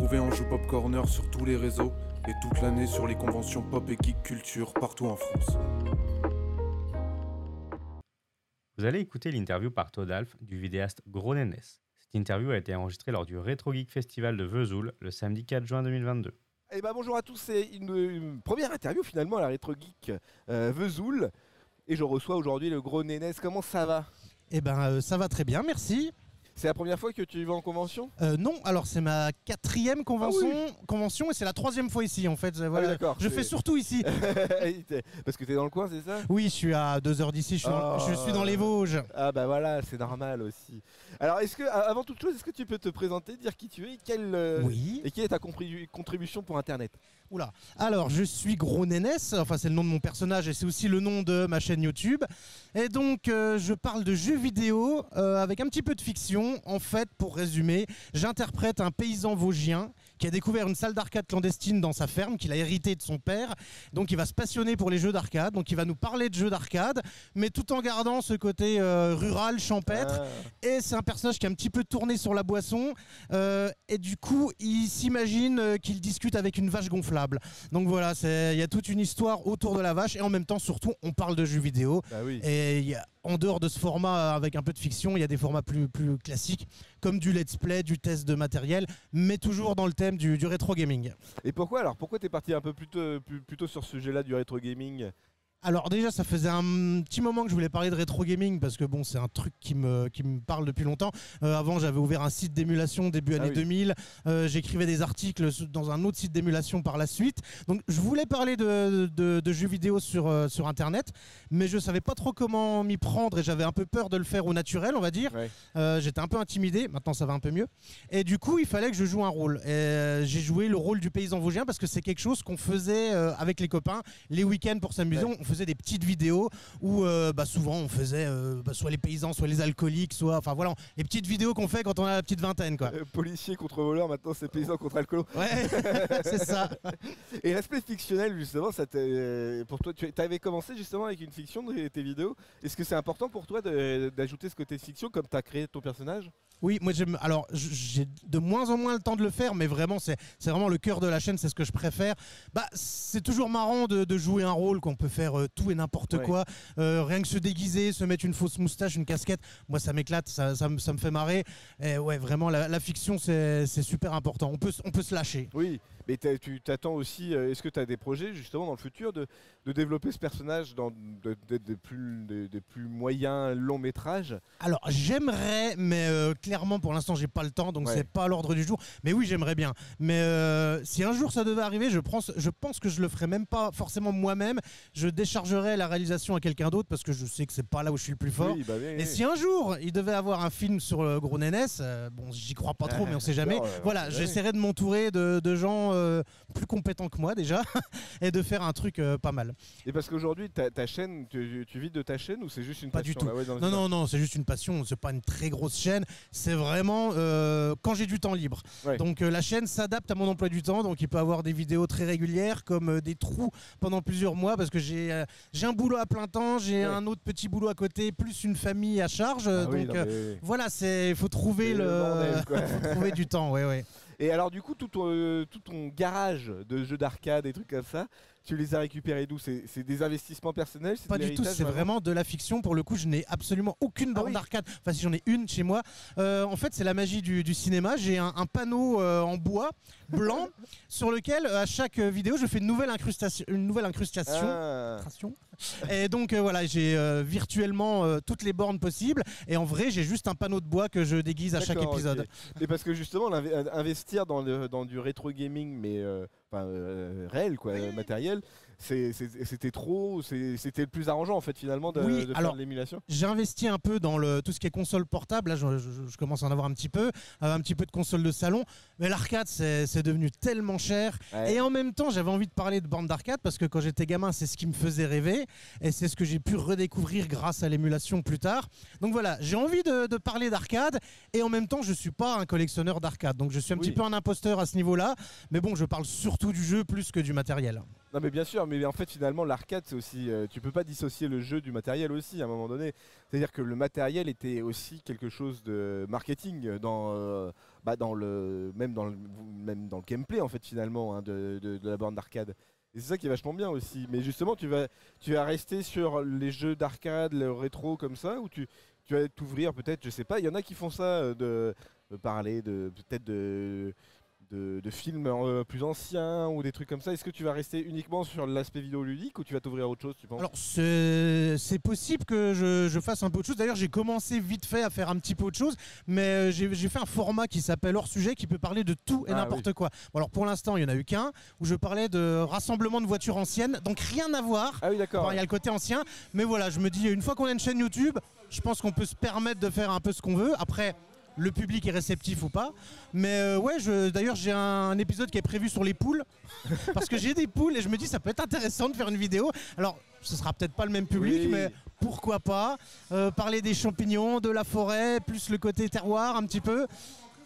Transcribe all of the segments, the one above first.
retrouver en joue Pop Corner sur tous les réseaux et toute l'année sur les conventions pop et geek culture partout en France. Vous allez écouter l'interview par Todalf du vidéaste Gros Nénès. Cette interview a été enregistrée lors du Retro Geek Festival de Vesoul le samedi 4 juin 2022. Eh ben bonjour à tous, c'est une, une première interview finalement à la Retro Geek euh, Vesoul. Et je reçois aujourd'hui le gros Nénès. Comment ça va? Eh ben, euh, ça va très bien, merci. C'est la première fois que tu vas en convention? Euh, non, alors c'est ma quatrième convention, Ah convention et c'est la troisième fois ici en fait. Voilà. oui, d'accord, je fais surtout ici. Parce que t'es dans le coin, c'est ça? Oui, je suis à deux heures d'ici, je, suis dans- je suis dans les Vosges. Ah bah voilà, c'est normal aussi. Alors est-ce que, avant toute chose, est-ce que tu peux te présenter, dire qui tu es et quelle, euh, Oui. et quelle est ta contribution pour Internet? Oula. Alors, je suis Gros Nénès, enfin c'est le nom de mon personnage et c'est aussi le nom de ma chaîne YouTube. Et donc, euh, je parle de jeux vidéo euh, avec un petit peu de fiction. En fait, pour résumer, j'interprète un paysan vosgien qui a découvert une salle d'arcade clandestine dans sa ferme qu'il a hérité de son père. Donc, il va se passionner pour les jeux d'arcade. Donc, il va nous parler de jeux d'arcade, mais tout en gardant ce côté euh, rural, champêtre. Ah. Et c'est un personnage qui est un petit peu tourné sur la boisson. euh, et du coup, il s'imagine euh, qu'il discute avec une vache gonflable. Donc voilà, il y a toute une histoire autour de la vache. Et en même temps, surtout, on parle de jeux vidéo. Bah oui. Et il y a- en dehors de ce format euh, avec un peu de fiction, il y a des formats plus, classiques, comme du let's play, du test de matériel, mais toujours dans le thème du, rétro gaming. Et pourquoi alors Pourquoi t'es parti un peu plutôt sur ce sujet-là du rétro gaming? Alors déjà, ça faisait un petit moment que je voulais parler de rétro gaming parce que bon, c'est un truc qui me, qui me parle depuis longtemps. Euh, avant, j'avais ouvert un site d'émulation début Ah année oui. 2000. Euh, J'écrivais des articles dans un autre site d'émulation par la suite. Donc, je voulais parler de, de- de jeux vidéo sur, euh, sur Internet, mais je savais pas trop comment m'y prendre et j'avais un peu peur de le faire au naturel, on va dire. Ouais. J'étais un peu intimidé. Maintenant, ça va un peu mieux. Et du coup, il fallait que je joue un rôle. J'ai joué le rôle du paysan vosgien parce que c'est quelque chose qu'on faisait avec les copains les week-ends pour s'amuser. Ouais. Faisait des petites vidéos où euh, bah, souvent on faisait euh, bah, soit les paysans, soit les alcooliques, soit enfin voilà les petites vidéos qu'on fait quand on a la petite vingtaine quoi. Euh, Policier contre voleur, maintenant c'est paysan contre alcoolo. Ouais, c'est ça. Et l'aspect fictionnel, justement, ça t'est- pour toi, tu avais commencé justement avec une fiction de tes vidéos. Est-ce que c'est important pour toi d'ajouter ce côté fiction comme tu as créé ton personnage? Oui, moi j'aime. Alors j'ai de moins en moins le temps de le faire, mais vraiment c'est c'est vraiment le cœur de la chaîne, c'est ce que je préfère. Bah c'est toujours marrant de, de jouer un rôle qu'on peut faire euh, tout et n'importe Ouais. quoi, Euh, rien que se déguiser, se mettre une fausse moustache, une casquette. Moi ça m'éclate, ça, ça, me- ça me fait marrer. Et ouais, vraiment la, la fiction c'est super important. On peut on peut se lâcher. Oui, mais tu t'attends aussi. euh, Est-ce que tu as des projets justement dans le futur de, de développer ce personnage dans de- de- des plus, moyens longs métrages? Alors j'aimerais, mais euh, clairement pour l'instant j'ai pas le temps, donc Ouais. c'est pas à l'ordre du jour. Mais oui j'aimerais bien. Mais euh, si un jour ça devait arriver, je pense, je pense que je le ferais même pas forcément moi-même. Je déchargerais la réalisation à quelqu'un d'autre parce que je sais que c'est pas là où je suis le plus fort. Oui, bah Et oui. si un jour il devait avoir un film sur le gros Nénès, euh, bon j'y crois pas trop, mais on sait jamais. Euh, voilà, j'essaierai de m'entourer de gens euh, plus compétents que moi déjà et de faire un truc euh, pas mal. Et parce qu'aujourd'hui, ta, ta chaîne, tu, tu vis de ta chaîne ou c'est juste une Pas du passion, tout. ouais, le- Non, non, non, c'est juste une passion, c'est pas une très grosse chaîne, c'est vraiment euh, quand j'ai du temps libre. Ouais. Donc la chaîne s'adapte à mon emploi du temps, donc il peut avoir des vidéos très régulières comme des trous pendant plusieurs mois parce que j'ai j'ai un boulot à plein temps, j'ai Ouais. un autre petit boulot à côté, plus une famille à charge. Ah oui, donc non, mais- voilà, c'est faut trouver le, le bordel, faut trouver du temps, ouais, ouais. Et alors du coup, tout ton, euh, tout ton garage de jeux d'arcade et trucs comme ça, tu les as récupérés d'où C'est des investissements personnels c'est Pas du tout, c'est vraiment de la fiction. Pour le coup, je n'ai absolument aucune borne Ah oui. d'arcade. Enfin, si j'en ai une chez moi. Euh, en fait, c'est la magie du, du cinéma. J'ai un, un panneau euh, en bois blanc sur lequel, euh, à chaque vidéo, je fais une nouvelle incrustation. Une nouvelle incrustation. Ah. Et donc euh, voilà, j'ai virtuellement toutes les bornes possibles. Et en vrai, j'ai juste un panneau de bois que je déguise à chaque épisode. ok. Mais parce que justement, investir dans, le- dans du rétro gaming, mais enfin, euh, réel, quoi, matériel, c'était trop, c'était le plus arrangeant en fait finalement de, Oui, de faire l'émulation. J'ai investi un peu dans le, tout ce qui est console portable. Là, je, je- je commence à en avoir un petit peu, euh, un petit peu de console de salon. Mais l'arcade, c'est devenu tellement cher. Ouais. Et en même temps, j'avais envie de parler de bande d'arcade parce que quand j'étais gamin, c'est ce qui me faisait rêver. Et c'est ce que j'ai pu redécouvrir grâce à l'émulation plus tard. Donc voilà, j'ai envie de, de parler d'arcade. Et en même temps, je suis pas un collectionneur d'arcade. Donc je suis un Oui. petit peu un imposteur à ce niveau-là. Mais bon, je parle surtout du jeu plus que du matériel. Non mais bien sûr, mais en fait finalement l'arcade c'est aussi, euh, tu peux pas dissocier le jeu du matériel aussi à un moment donné. C'est-à-dire que le matériel était aussi quelque chose de marketing dans, euh, bah, dans le, même dans le, même dans le gameplay en fait finalement hein, de, de- la borne d'arcade. Et c'est ça qui est vachement bien aussi. Mais justement tu vas, tu vas rester sur les jeux d'arcade, le rétro comme ça, ou tu, tu vas t'ouvrir peut-être, je sais pas. Il y en a qui font ça euh, de, de parler de peut-être de de, de films euh, plus anciens ou des trucs comme ça Est-ce que tu vas rester uniquement sur l'aspect vidéoludique ou tu vas t'ouvrir à autre chose, tu penses? Alors c'est possible que je, je fasse un peu autre chose. D'ailleurs j'ai commencé vite fait à faire un petit peu autre chose, mais euh, j'ai fait un format qui s'appelle hors sujet qui peut parler de tout et Ah, n'importe quoi. Bon, alors pour l'instant il y en a eu qu'un où je parlais de rassemblement de voitures anciennes, donc rien à voir. Ah oui, d'accord. Il y a le côté ancien, mais voilà, je me dis, une fois qu'on a une chaîne YouTube, je pense qu'on peut se permettre de faire un peu ce qu'on veut. Après, le public est réceptif ou pas. Mais euh, ouais, je- d'ailleurs, j'ai un épisode qui est prévu sur les poules. parce que j'ai des poules et je me dis, ça peut être intéressant de faire une vidéo. Alors, ce sera peut-être pas le même public, Oui. mais pourquoi pas Euh, Parler des champignons, de la forêt, plus le côté terroir un petit peu.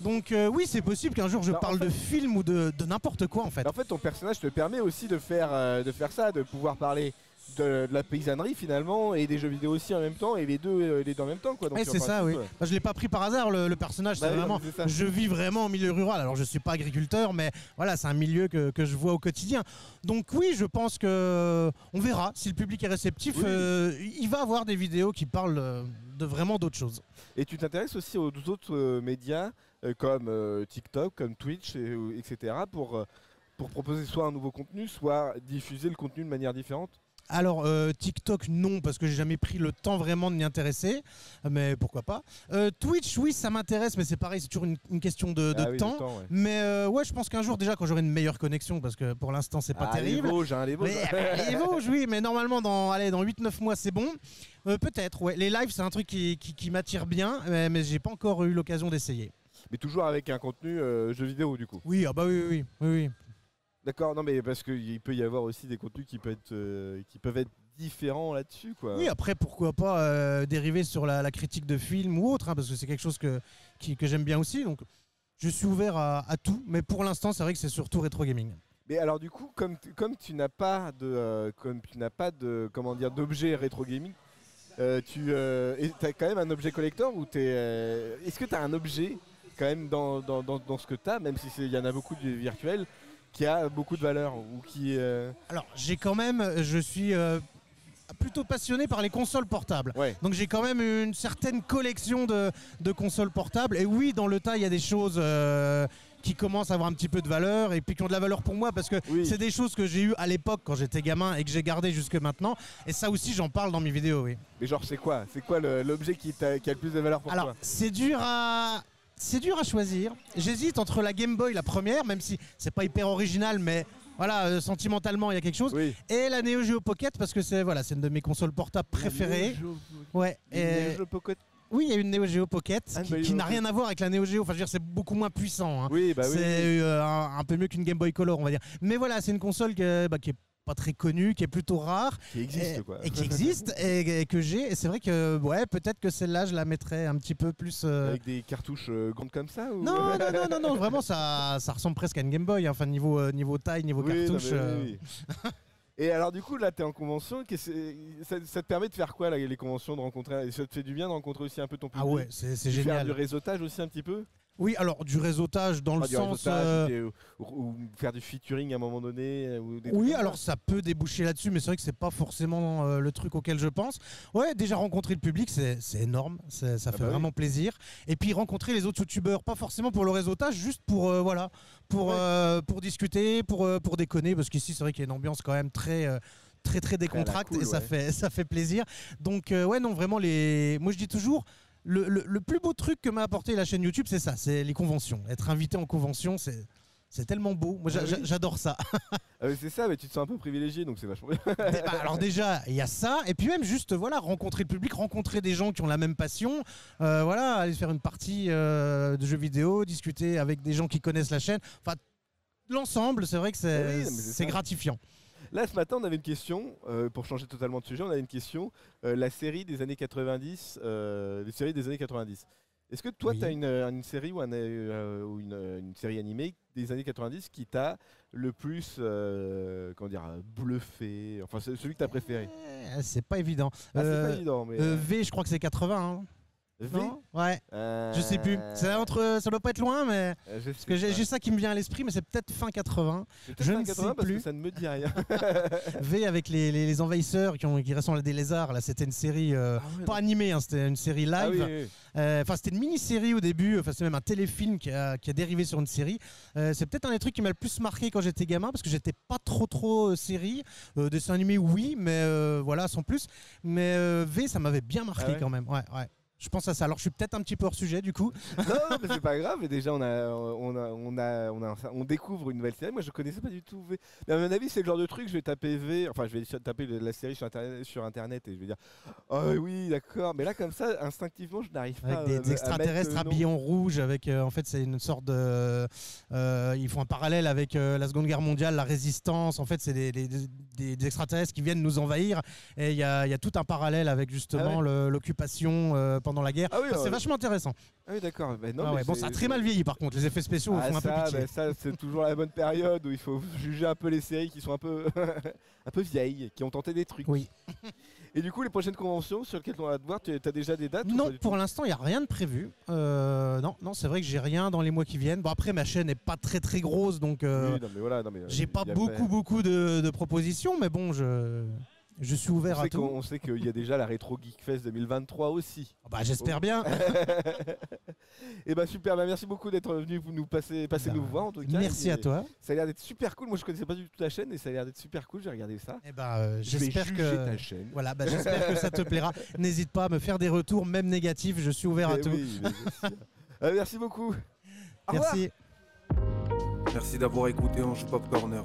Donc euh, oui, c'est possible qu'un jour je Bah, en parle fait- de film ou de, de n'importe quoi en fait. En fait, ton personnage te permet aussi de faire, euh, de faire ça, de pouvoir parler de, de la paysannerie finalement et des jeux vidéo aussi en même temps et les deux, euh, les deux en même temps quoi. Donc c'est ça, oui. participes, Bah, je l'ai pas pris par hasard, le, le personnage. Bah c'est vraiment. Je vis vraiment en milieu rural. Alors, je suis pas agriculteur, mais voilà, c'est un milieu que, que je vois au quotidien. Donc, oui, je pense que on verra si le public est réceptif. Oui. euh, il va avoir des vidéos qui parlent euh, de vraiment d'autres choses. Et tu t'intéresses aussi aux autres euh, médias euh, comme euh, TikTok, comme Twitch, et- etc. pour euh, pour proposer soit un nouveau contenu, soit diffuser le contenu de manière différente? Alors, euh, TikTok, non, parce que j'ai jamais pris le temps vraiment de m'y intéresser. Mais pourquoi pas. Euh, Twitch, oui, ça m'intéresse, mais c'est pareil, c'est toujours une, une question de, de Ah oui, temps. ouais. Mais euh, ouais, je pense qu'un jour, déjà, quand j'aurai une meilleure connexion, parce que pour l'instant, c'est pas Ah, terrible. Les Vosges, hein, les Vosges. Mais, les Vosges, oui, mais normalement, dans, allez, dans 8-9 mois, c'est bon. Peut-être, ouais. Les lives, c'est un truc qui, qui- qui m'attire bien, mais, mais j'ai pas encore eu l'occasion d'essayer. Mais toujours avec un contenu jeu vidéo du coup. Oui, ah bah oui, oui, oui. oui. D'accord, non mais parce qu'il peut y avoir aussi des contenus qui peuvent être, euh, qui peuvent être différents là-dessus quoi. Oui, après, pourquoi pas euh, dériver sur la, la critique de films ou autre, hein, parce que c'est quelque chose que, qui- que j'aime bien aussi. Donc, je suis ouvert à, à tout, mais pour l'instant, c'est vrai que c'est surtout rétro gaming. Mais alors du coup, comme, tu- comme tu n'as pas de, euh, comme tu n'as pas de, comment dire, d'objet rétro gaming, tu as quand même un objet collector ou t'es, est-ce que tu as un objet quand même dans, dans, dans, dans ce que tu as, même si il y en a beaucoup de virtuels, qui a beaucoup de valeur ou qui euh, Alors, j'ai quand même, je suis euh, plutôt passionné par les consoles portables. ouais. Donc j'ai quand même une certaine collection de, de consoles portables. Et oui, dans le tas, il y a des choses euh, qui commencent à avoir un petit peu de valeur et puis qui ont de la valeur pour moi parce que Oui. c'est des choses que j'ai eues à l'époque quand j'étais gamin et que j'ai gardé jusque maintenant. Et ça aussi, j'en parle dans mes vidéos, oui. Mais genre c'est quoi? C'est quoi l'objet qui, a le plus de valeur pour Alors, toi? c'est dur à. C'est dur à choisir. J'hésite entre la Game Boy, la première, même si c'est pas hyper original, mais voilà, euh, sentimentalement, il y a quelque chose. Oui. Et la Neo Geo Pocket, parce que c'est voilà, c'est une de mes consoles portables préférées. Ouais. et- Et... Pocket. Oui, il y a une Neo Geo Pocket Ah, qui, bah, qui n'a ok. rien à voir avec la Neo Geo. Enfin, je veux dire, c'est beaucoup moins puissant. hein. Oui, bah oui. c'est euh, un, un peu mieux qu'une Game Boy Color, on va dire. Mais voilà, c'est une console que- bah, qui est pas très connue, qui est plutôt rare Qui existe et, quoi. et qui existe et, et que j'ai. Et c'est vrai que ouais, peut-être que celle-là, je la mettrais un petit peu plus. euh, Avec des cartouches euh, grandes comme ça ou... Non, non, non, non, non, vraiment, ça, ça ressemble presque à une Game Boy. hein. Enfin, niveau, euh, niveau taille, niveau Oui, non, cartouche. mais oui, oui. Et alors du coup là t'es en convention, ça, ça te permet de faire quoi là, les conventions, de rencontrer, ça te fait du bien de rencontrer aussi un peu ton public Ah ouais, c'est génial. du réseautage aussi un petit peu? Oui, alors du réseautage dans le du sens. euh, des- ou, ou faire du featuring à un moment donné euh, ou des trucs Oui, alors ça peut déboucher là-dessus, mais c'est vrai que c'est pas forcément euh, le truc auquel je pense. Ouais, déjà rencontrer le public, c'est énorme, ça Ah fait bah oui. vraiment plaisir. Et puis rencontrer les autres youtubeurs, pas forcément pour le réseautage, juste pour euh, voilà, pour Ouais. pour discuter, pour pour déconner, parce qu'ici c'est vrai qu'il y a une ambiance quand même très très très décontractée cool, et ça ouais. fait ça fait plaisir. Donc ouais, non vraiment les, moi je dis toujours. Le, le- le plus beau truc que m'a apporté la chaîne YouTube, c'est ça, c'est les conventions. Être invité en convention, c'est c'est tellement beau. Moi, Ah oui. j'adore ça. Ah oui, c'est ça, mais tu te sens un peu privilégié donc c'est vachement bien. Dé- bah, alors déjà, il y a ça, et puis même juste voilà rencontrer le public, rencontrer des gens qui ont la même passion, euh, voilà aller faire une partie euh, de jeux vidéo, discuter avec des gens qui connaissent la chaîne. Enfin, l'ensemble, c'est vrai que c'est Oui, ça. gratifiant. Là ce matin on avait une question, euh, pour changer totalement de sujet, on avait une question, euh, la série des années 90, euh, les séries des années 90. Est-ce que toi, Oui. tu as une, une série ou, un, ou une, une série animée des années 90 qui t'a le plus comment dire, bluffé Enfin, celui que tu as préféré? Eh, C'est pas évident. Ah, pas évident, mais. V, je crois que c'est 80. hein. V Non? Ouais. Euh, Je sais plus. C'est entre, ça doit pas être loin, mais euh, je parce sais que j'ai juste ça qui me vient à l'esprit, mais c'est peut-être fin 80. C'est peut-être je fin ne sais 80 parce plus. que ça ne me dit rien. V avec les, les- les envahisseurs qui, ont, qui ressemblent à des lézards. Là, c'était une série euh, Ah pas non. animée, hein, c'était une série live. Ah oui, oui, oui. Euh, Enfin, c'était une mini-série au début. Enfin, c'est même un téléfilm qui a, qui a dérivé sur une série. Euh, c'est peut-être un des trucs qui m'a le plus marqué quand j'étais gamin parce que j'étais pas trop trop euh, série. Euh, dessin animé, oui, mais euh, voilà, sans plus. Mais euh, V, ça m'avait bien marqué Ah ouais? quand même. Ouais, ouais. Je pense à ça. Alors, je suis peut-être un petit peu hors sujet du coup. non, non, mais c'est pas grave. Mais déjà, on a, on a, on a, on a, on découvre une nouvelle série. Moi, je connaissais pas du tout V. Mais à mon avis, c'est le genre de truc. Je vais taper V. Enfin, je vais taper la série sur internet, sur internet et je vais dire, oh oui, d'accord. Mais là, comme ça, instinctivement, je n'arrive pas. Avec des, extraterrestres habillés en rouge, avec euh, en fait c'est une sorte de, euh, ils font un parallèle avec euh, la Seconde Guerre mondiale, la résistance. En fait, c'est des, des- des- des extraterrestres qui viennent nous envahir, et il y a, il y a tout un parallèle avec justement Ah le- l'occupation euh, pendant la guerre. Ah oui, Enfin, c'est euh, vachement intéressant. Ah oui, d'accord. Mais non, Ah mais ouais, bon, ça a très mal vieilli par contre. Les effets spéciaux Ah, font un ça, peu pitié. ça, c'est toujours la bonne période où il faut juger un peu les séries qui sont un peu, un peu vieilles, qui ont tenté des trucs. Oui. Et du coup, les prochaines conventions sur lesquelles on va te voir, tu as déjà des dates Non, pour l'instant, il n'y a rien de prévu. Euh, non, non, c'est vrai que j'ai rien dans les mois qui viennent. Bon, après, ma chaîne n'est pas très très grosse, donc euh, Oui, voilà, euh, j'ai pas beaucoup beaucoup de, de propositions, mais bon, je, je suis On ouvert à tout. on sait qu'il y a déjà la Retro Geek Fest 2023 aussi. Bah, j'espère bien. et bah super, bah merci beaucoup d'être venu nous passer, passer Bah, nous voir en tout cas. Merci Et à toi. Ça a l'air d'être super cool. Moi je connaissais pas du tout ta chaîne et ça a l'air d'être super cool. J'ai regardé ça. Eh ben, euh, j'espère que ta chaîne. voilà, bah, j'espère que ça te plaira. N'hésite pas à me faire des retours, même négatifs. Je suis ouvert à Mais tout. oui. Euh, merci beaucoup. Au revoir. Merci. Merci d'avoir écouté Ange Pop Corner.